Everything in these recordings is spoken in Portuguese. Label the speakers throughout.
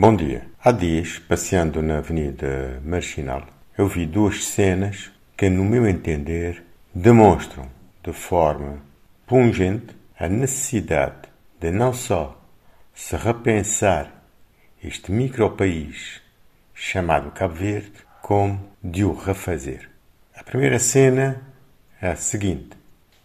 Speaker 1: Bom dia. Há dias, passeando na Avenida Marginal, eu vi duas cenas que, no meu entender, demonstram de forma pungente a necessidade de não só se repensar este micropaís chamado Cabo Verde, como de o refazer. A primeira cena é a seguinte: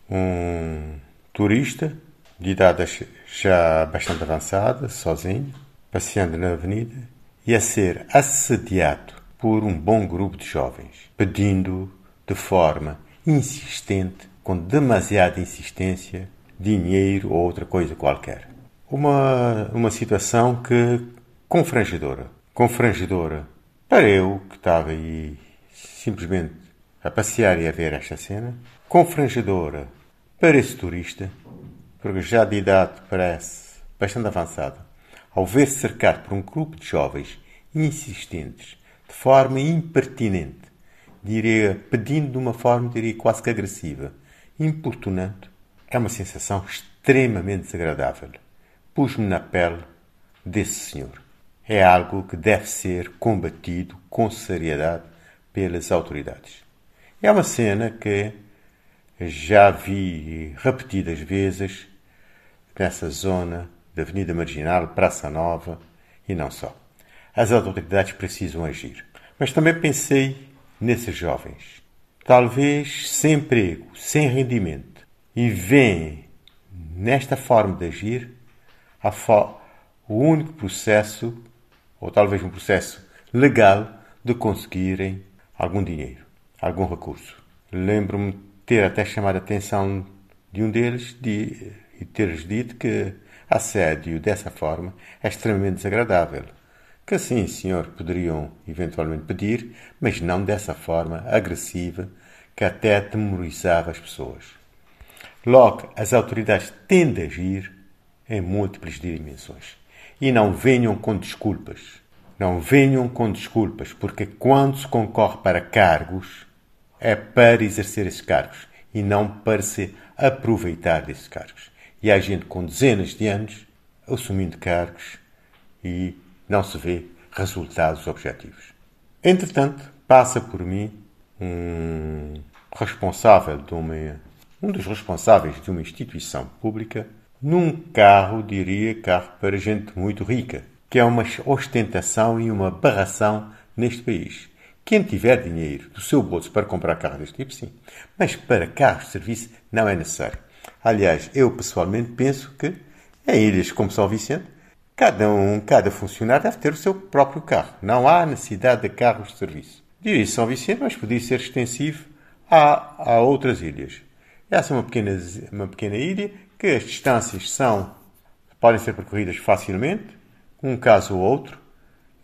Speaker 1: um turista de idade já bastante avançada, sozinho, passeando na avenida e a ser assediado por um bom grupo de jovens, pedindo de forma insistente, com demasiada insistência, dinheiro ou outra coisa qualquer. Uma, uma situação que confrangedora. Confrangedora para eu, que estava aí simplesmente a passear e a ver esta cena. Confrangedora para esse turista, porque já de idade parece bastante avançada ao ver-se cercado por um grupo de jovens insistentes, de forma impertinente, diria, pedindo de uma forma, diria, quase que agressiva, importunante, é uma sensação extremamente desagradável. Pus-me na pele desse senhor. É algo que deve ser combatido com seriedade pelas autoridades. É uma cena que já vi repetidas vezes nessa zona da Avenida Marginal, Praça Nova e não só. As autoridades precisam agir. Mas também pensei nesses jovens, talvez sem emprego, sem rendimento, e veem nesta forma de agir o único processo, ou talvez um processo legal, de conseguirem algum dinheiro, algum recurso. Lembro-me ter até chamado a atenção de um deles de, e ter-lhes dito que assédio dessa forma é extremamente desagradável. Que sim, senhor, poderiam eventualmente pedir, mas não dessa forma agressiva que até atemorizava as pessoas. Logo, as autoridades têm de agir em múltiplas dimensões. E não venham com desculpas. Não venham com desculpas, porque quando se concorre para cargos, é para exercer esses cargos e não para se aproveitar desses cargos. E há gente com dezenas de anos assumindo cargos e não se vê resultados objetivos. Entretanto, passa por mim um responsável de uma, um dos responsáveis de uma instituição pública num carro, diria carro para gente muito rica, que é uma ostentação e uma barração neste país. Quem tiver dinheiro do seu bolso para comprar carro deste tipo, sim. Mas para carros de serviço não é necessário. Aliás, eu pessoalmente penso que em ilhas como São Vicente, cada um, cada funcionário deve ter o seu próprio carro. Não há necessidade de carros de serviço. Diria São Vicente, mas podia ser extensivo a, a outras ilhas. Essa é uma pequena, uma pequena ilha que as distâncias são, podem ser percorridas facilmente, um caso ou outro,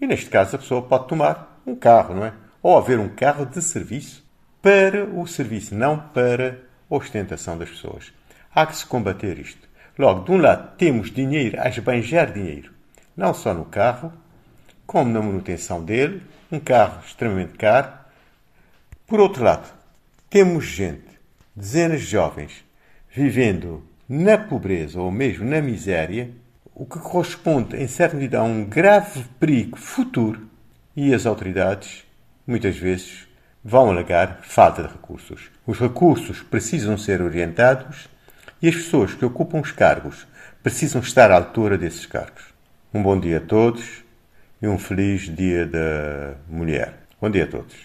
Speaker 1: e neste caso a pessoa pode tomar um carro, não é? Ou haver um carro de serviço para o serviço, não para a ostentação das pessoas. Há que se combater isto. Logo, de um lado, temos dinheiro a esbanjar dinheiro, não só no carro, como na manutenção dele, um carro extremamente caro. Por outro lado, temos gente, dezenas de jovens, vivendo na pobreza ou mesmo na miséria, o que corresponde, em certa medida, a um grave perigo futuro e as autoridades, muitas vezes, vão alegar falta de recursos. Os recursos precisam ser orientados e as pessoas que ocupam os cargos precisam estar à altura desses cargos. Um bom dia a todos e um feliz Dia da Mulher. Bom dia a todos.